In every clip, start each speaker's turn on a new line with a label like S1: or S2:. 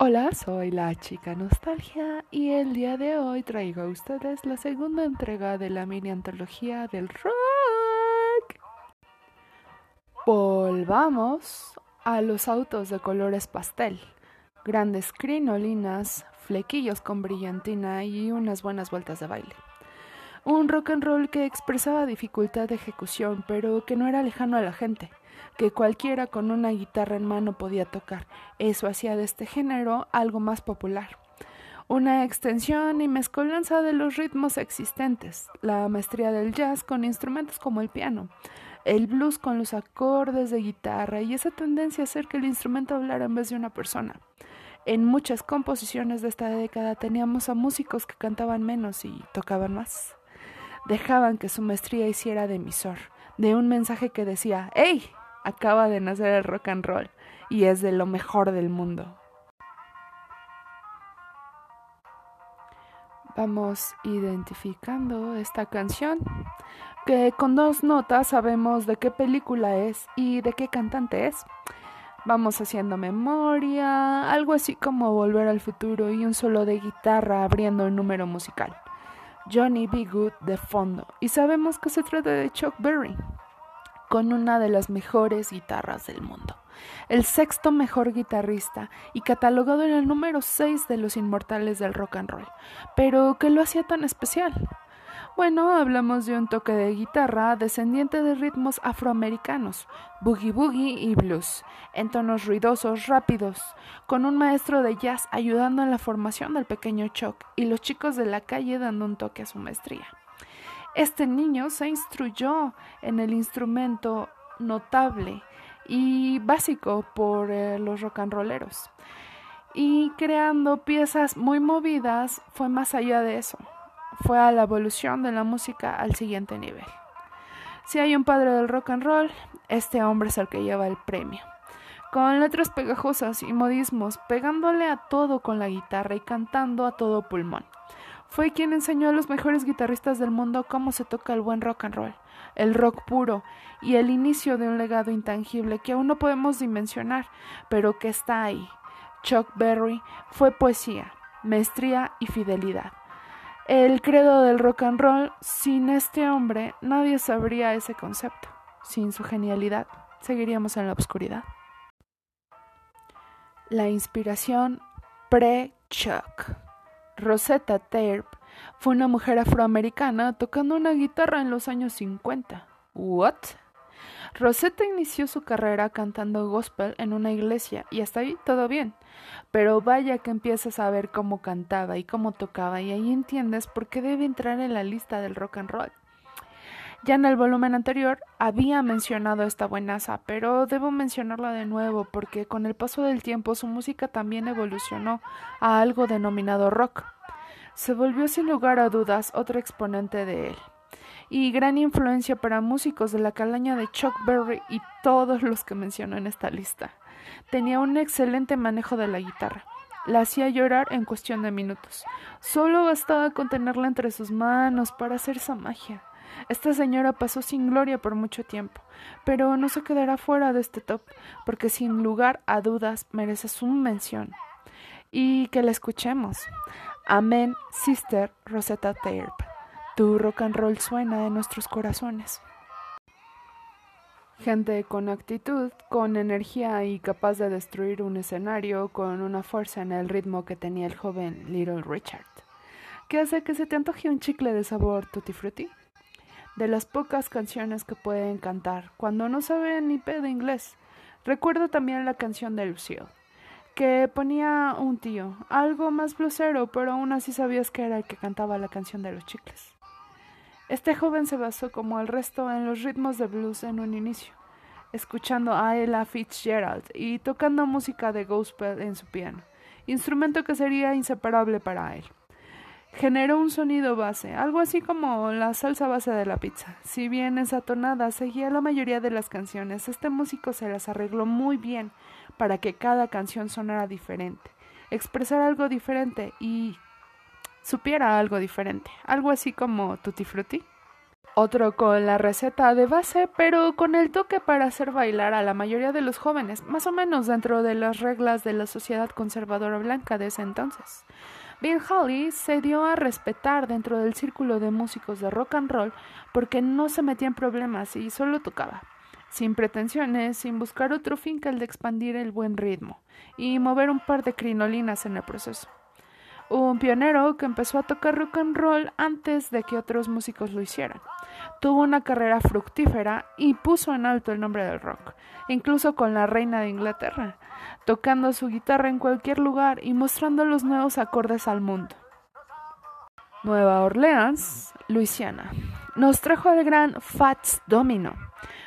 S1: Hola, soy la chica Nostalgia y el día de hoy traigo a ustedes la segunda entrega de la mini antología del rock. Volvamos a los autos de colores pastel, grandes crinolinas, flequillos con brillantina y unas buenas vueltas de baile. Un rock and roll que expresaba dificultad de ejecución, pero que no era lejano a la gente que cualquiera con una guitarra en mano podía tocar. Eso hacía de este género algo más popular. Una extensión y mezcolanza de los ritmos existentes, la maestría del jazz con instrumentos como el piano, el blues con los acordes de guitarra y esa tendencia a hacer que el instrumento hablara en vez de una persona. En muchas composiciones de esta década teníamos a músicos que cantaban menos y tocaban más. Dejaban que su maestría hiciera de emisor, de un mensaje que decía, ¡Hey! Acaba de nacer el rock and roll y es de lo mejor del mundo. Vamos identificando esta canción, que con dos notas sabemos de qué película es y de qué cantante es. Vamos haciendo memoria, algo así como Volver al futuro y un solo de guitarra abriendo el número musical. Johnny B. Good de fondo, y sabemos que se trata de Chuck Berry con una de las mejores guitarras del mundo, el sexto mejor guitarrista y catalogado en el número 6 de los inmortales del rock and roll. Pero, ¿qué lo hacía tan especial? Bueno, hablamos de un toque de guitarra descendiente de ritmos afroamericanos, boogie boogie y blues, en tonos ruidosos, rápidos, con un maestro de jazz ayudando en la formación del pequeño Chuck y los chicos de la calle dando un toque a su maestría. Este niño se instruyó en el instrumento notable y básico por eh, los rock and rolleros. Y creando piezas muy movidas fue más allá de eso. Fue a la evolución de la música al siguiente nivel. Si hay un padre del rock and roll, este hombre es el que lleva el premio. Con letras pegajosas y modismos, pegándole a todo con la guitarra y cantando a todo pulmón. Fue quien enseñó a los mejores guitarristas del mundo cómo se toca el buen rock and roll, el rock puro y el inicio de un legado intangible que aún no podemos dimensionar, pero que está ahí. Chuck Berry fue poesía, maestría y fidelidad. El credo del rock and roll, sin este hombre nadie sabría ese concepto. Sin su genialidad, seguiríamos en la oscuridad. La inspiración pre-Chuck. Rosetta Tharpe fue una mujer afroamericana tocando una guitarra en los años 50. ¿What? Rosetta inició su carrera cantando gospel en una iglesia y hasta ahí todo bien. Pero vaya que empiezas a ver cómo cantaba y cómo tocaba y ahí entiendes por qué debe entrar en la lista del rock and roll. Ya en el volumen anterior había mencionado esta buenaza, pero debo mencionarla de nuevo porque con el paso del tiempo su música también evolucionó a algo denominado rock. Se volvió sin lugar a dudas otro exponente de él y gran influencia para músicos de la calaña de Chuck Berry y todos los que menciono en esta lista. Tenía un excelente manejo de la guitarra. La hacía llorar en cuestión de minutos. Solo bastaba con tenerla entre sus manos para hacer esa magia. Esta señora pasó sin gloria por mucho tiempo, pero no se quedará fuera de este top, porque sin lugar a dudas merece su mención. Y que la escuchemos. Amén, Sister Rosetta Tharpe. Tu rock and roll suena en nuestros corazones. Gente con actitud, con energía y capaz de destruir un escenario con una fuerza en el ritmo que tenía el joven Little Richard. ¿Qué hace que se te antoje un chicle de sabor tutti frutti? De las pocas canciones que pueden cantar cuando no saben ni pedo inglés. Recuerdo también la canción de Lucille, que ponía un tío, algo más blusero, pero aún así sabías que era el que cantaba la canción de los chicles. Este joven se basó como el resto en los ritmos de blues en un inicio, escuchando a Ella Fitzgerald y tocando música de gospel en su piano, instrumento que sería inseparable para él generó un sonido base, algo así como la salsa base de la pizza. Si bien esa tonada seguía la mayoría de las canciones, este músico se las arregló muy bien para que cada canción sonara diferente, expresara algo diferente y supiera algo diferente, algo así como Tutti Frutti. Otro con la receta de base, pero con el toque para hacer bailar a la mayoría de los jóvenes, más o menos dentro de las reglas de la sociedad conservadora blanca de ese entonces. Bill Holly se dio a respetar dentro del círculo de músicos de rock and roll porque no se metía en problemas y solo tocaba, sin pretensiones, sin buscar otro fin que el de expandir el buen ritmo y mover un par de crinolinas en el proceso. Un pionero que empezó a tocar rock and roll antes de que otros músicos lo hicieran. Tuvo una carrera fructífera y puso en alto el nombre del rock, incluso con la reina de Inglaterra, tocando su guitarra en cualquier lugar y mostrando los nuevos acordes al mundo. Nueva Orleans, Luisiana. Nos trajo el gran Fats Domino,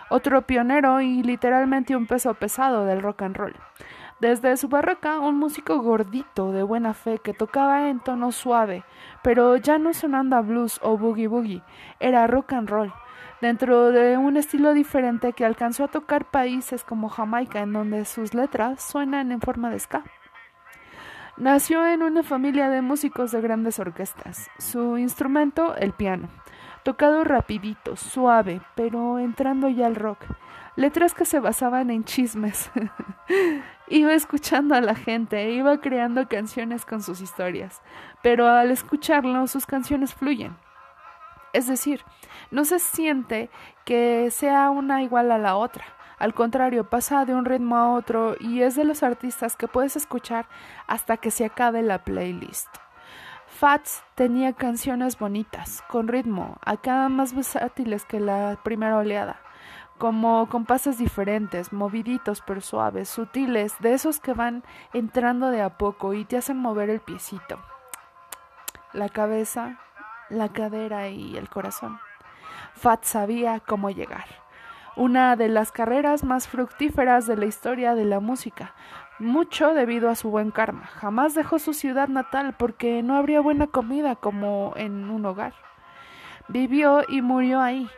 S1: otro pionero y literalmente un peso pesado del rock and roll. Desde su barraca, un músico gordito de buena fe que tocaba en tono suave, pero ya no sonando a blues o boogie boogie, era rock and roll, dentro de un estilo diferente que alcanzó a tocar países como Jamaica, en donde sus letras suenan en forma de ska. Nació en una familia de músicos de grandes orquestas. Su instrumento, el piano, tocado rapidito, suave, pero entrando ya al rock. Letras que se basaban en chismes. iba escuchando a la gente, iba creando canciones con sus historias, pero al escucharlo sus canciones fluyen. Es decir, no se siente que sea una igual a la otra. Al contrario, pasa de un ritmo a otro y es de los artistas que puedes escuchar hasta que se acabe la playlist. Fats tenía canciones bonitas, con ritmo, acá más versátiles que la primera oleada, como compases diferentes, moviditos pero suaves, sutiles, de esos que van entrando de a poco y te hacen mover el piecito, la cabeza, la cadera y el corazón. Fats sabía cómo llegar una de las carreras más fructíferas de la historia de la música, mucho debido a su buen karma. Jamás dejó su ciudad natal porque no habría buena comida como en un hogar. Vivió y murió ahí.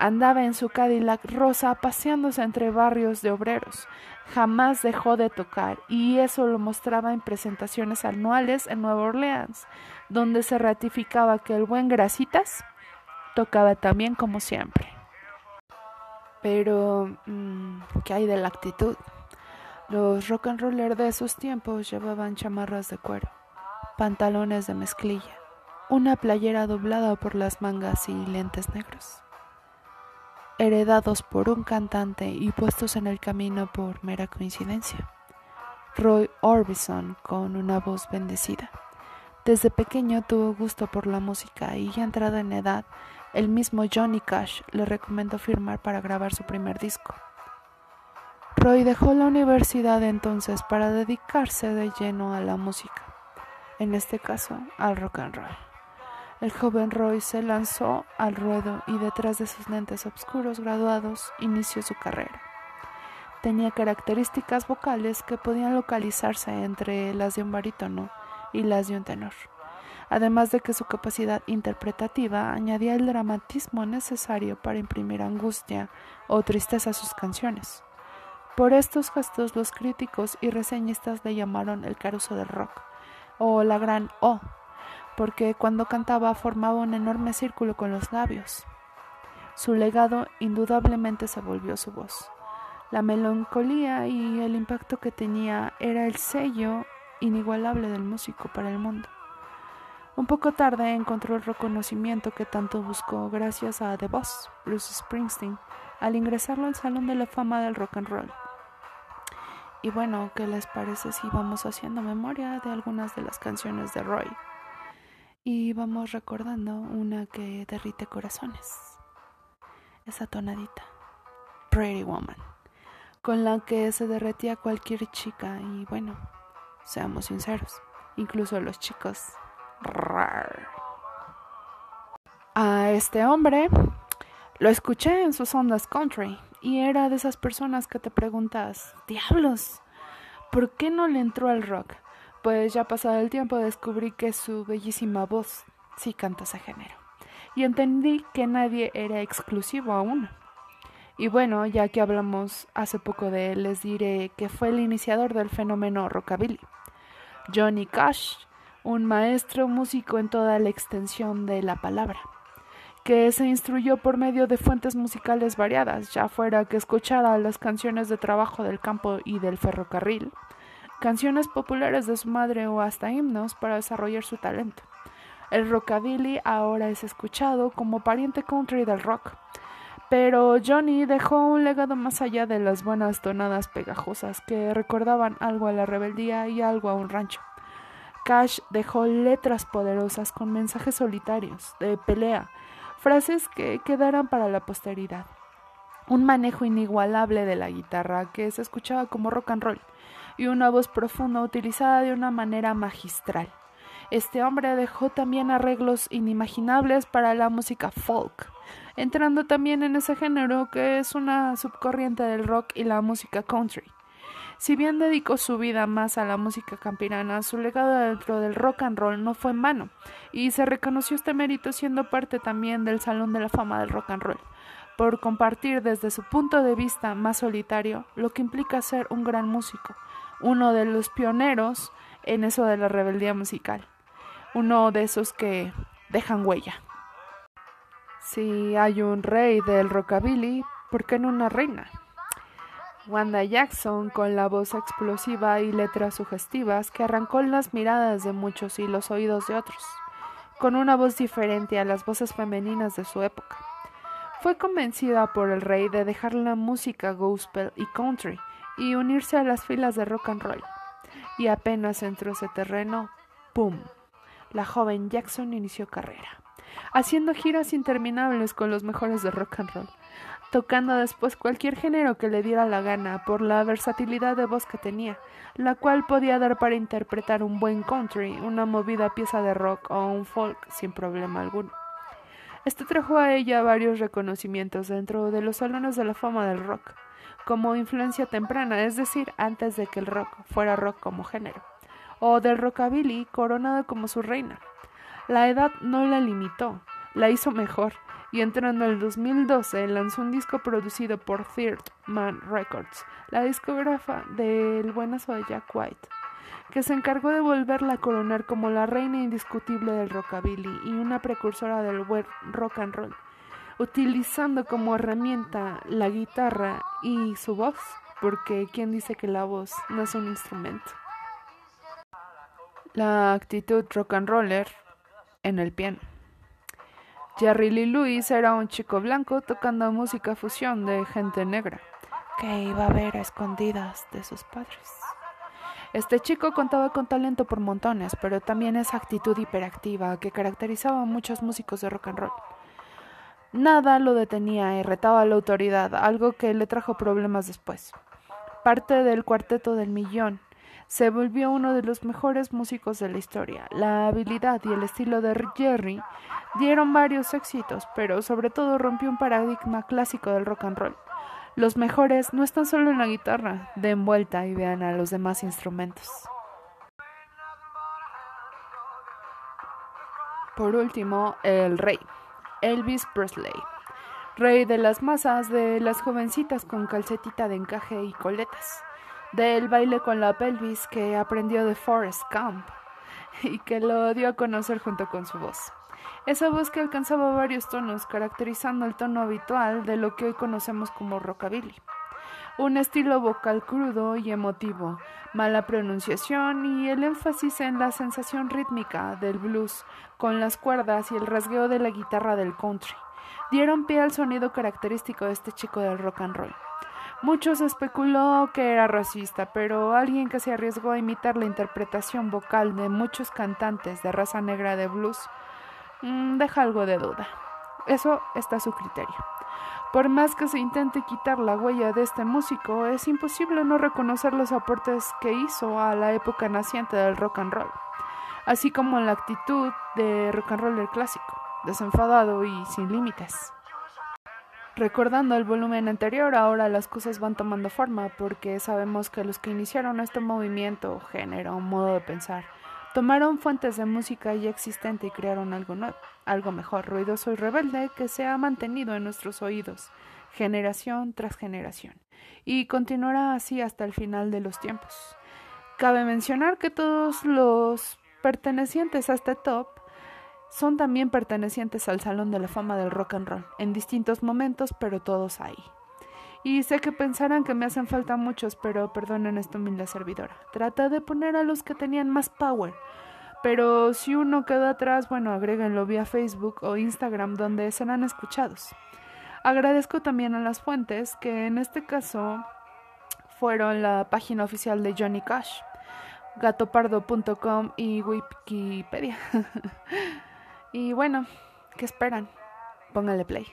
S1: Andaba en su Cadillac rosa paseándose entre barrios de obreros. Jamás dejó de tocar y eso lo mostraba en presentaciones anuales en Nueva Orleans, donde se ratificaba que el buen Grasitas tocaba también como siempre. Pero, mm, ¿qué hay de la actitud? Los rock and rollers de esos tiempos llevaban chamarras de cuero, pantalones de mezclilla, una playera doblada por las mangas y lentes negros. Heredados por un cantante y puestos en el camino por mera coincidencia. Roy Orbison con una voz bendecida. Desde pequeño tuvo gusto por la música y ya entrado en edad el mismo Johnny Cash le recomendó firmar para grabar su primer disco. Roy dejó la universidad entonces para dedicarse de lleno a la música, en este caso al rock and roll. El joven Roy se lanzó al ruedo y detrás de sus lentes oscuros graduados inició su carrera. Tenía características vocales que podían localizarse entre las de un barítono y las de un tenor además de que su capacidad interpretativa añadía el dramatismo necesario para imprimir angustia o tristeza a sus canciones. Por estos gestos los críticos y reseñistas le llamaron el caruso del rock, o la gran O, porque cuando cantaba formaba un enorme círculo con los labios. Su legado indudablemente se volvió su voz. La melancolía y el impacto que tenía era el sello inigualable del músico para el mundo. Un poco tarde encontró el reconocimiento que tanto buscó gracias a The Boss, Bruce Springsteen, al ingresarlo al Salón de la Fama del Rock and Roll. Y bueno, ¿qué les parece si vamos haciendo memoria de algunas de las canciones de Roy? Y vamos recordando una que derrite corazones. Esa tonadita, Pretty Woman, con la que se derretía cualquier chica y bueno, seamos sinceros, incluso los chicos a este hombre lo escuché en sus ondas country y era de esas personas que te preguntas, diablos, ¿por qué no le entró al rock? Pues ya pasado el tiempo descubrí que su bellísima voz sí canta ese género. Y entendí que nadie era exclusivo aún. Y bueno, ya que hablamos hace poco de él, les diré que fue el iniciador del fenómeno rockabilly. Johnny Cash un maestro músico en toda la extensión de la palabra, que se instruyó por medio de fuentes musicales variadas, ya fuera que escuchara las canciones de trabajo del campo y del ferrocarril, canciones populares de su madre o hasta himnos para desarrollar su talento. El rockabilly ahora es escuchado como pariente country del rock, pero Johnny dejó un legado más allá de las buenas tonadas pegajosas que recordaban algo a la rebeldía y algo a un rancho. Cash dejó letras poderosas con mensajes solitarios, de pelea, frases que quedarán para la posteridad. Un manejo inigualable de la guitarra que se escuchaba como rock and roll y una voz profunda utilizada de una manera magistral. Este hombre dejó también arreglos inimaginables para la música folk, entrando también en ese género que es una subcorriente del rock y la música country. Si bien dedicó su vida más a la música campirana, su legado dentro del rock and roll no fue en vano, y se reconoció este mérito siendo parte también del Salón de la Fama del Rock and Roll, por compartir desde su punto de vista más solitario lo que implica ser un gran músico, uno de los pioneros en eso de la rebeldía musical, uno de esos que dejan huella. Si hay un rey del rockabilly, ¿por qué no una reina? Wanda Jackson, con la voz explosiva y letras sugestivas que arrancó las miradas de muchos y los oídos de otros, con una voz diferente a las voces femeninas de su época. Fue convencida por el rey de dejar la música gospel y country y unirse a las filas de rock and roll. Y apenas entró ese terreno, ¡pum! La joven Jackson inició carrera haciendo giras interminables con los mejores de rock and roll, tocando después cualquier género que le diera la gana por la versatilidad de voz que tenía, la cual podía dar para interpretar un buen country, una movida pieza de rock o un folk sin problema alguno. Esto trajo a ella varios reconocimientos dentro de los salones de la fama del rock, como influencia temprana, es decir, antes de que el rock fuera rock como género, o del rockabilly coronado como su reina. La edad no la limitó, la hizo mejor, y entrando en el 2012 lanzó un disco producido por Third Man Records, la discógrafa del buenazo de Jack White, que se encargó de volverla a coronar como la reina indiscutible del rockabilly y una precursora del rock and roll, utilizando como herramienta la guitarra y su voz, porque ¿quién dice que la voz no es un instrumento? La actitud rock and roller en el piano. Jerry Lee Lewis era un chico blanco tocando música fusión de gente negra, que iba a ver a escondidas de sus padres. Este chico contaba con talento por montones, pero también esa actitud hiperactiva que caracterizaba a muchos músicos de rock and roll. Nada lo detenía y retaba a la autoridad, algo que le trajo problemas después. Parte del cuarteto del millón se volvió uno de los mejores músicos de la historia. La habilidad y el estilo de Jerry dieron varios éxitos, pero sobre todo rompió un paradigma clásico del rock and roll. Los mejores no están solo en la guitarra, den vuelta y vean a los demás instrumentos. Por último, el rey, Elvis Presley, rey de las masas de las jovencitas con calcetita de encaje y coletas del baile con la pelvis que aprendió de Forrest Gump y que lo dio a conocer junto con su voz. Esa voz que alcanzaba varios tonos, caracterizando el tono habitual de lo que hoy conocemos como rockabilly. Un estilo vocal crudo y emotivo, mala pronunciación y el énfasis en la sensación rítmica del blues con las cuerdas y el rasgueo de la guitarra del country dieron pie al sonido característico de este chico del rock and roll. Muchos especuló que era racista, pero alguien que se arriesgó a imitar la interpretación vocal de muchos cantantes de raza negra de blues mm, deja algo de duda. Eso está a su criterio. Por más que se intente quitar la huella de este músico, es imposible no reconocer los aportes que hizo a la época naciente del rock and roll, así como la actitud de rock and roll del clásico, desenfadado y sin límites. Recordando el volumen anterior, ahora las cosas van tomando forma porque sabemos que los que iniciaron este movimiento, género, modo de pensar, tomaron fuentes de música ya existente y crearon algo nuevo, algo mejor, ruidoso y rebelde que se ha mantenido en nuestros oídos, generación tras generación, y continuará así hasta el final de los tiempos. Cabe mencionar que todos los pertenecientes a este top son también pertenecientes al Salón de la Fama del Rock and Roll, en distintos momentos, pero todos ahí. Y sé que pensarán que me hacen falta muchos, pero perdonen esta humilde servidora. Trata de poner a los que tenían más power. Pero si uno queda atrás, bueno, agréguenlo vía Facebook o Instagram donde serán escuchados. Agradezco también a las fuentes, que en este caso fueron la página oficial de Johnny Cash, gatopardo.com y Wikipedia. y bueno, ¿qué esperan? Póngale play.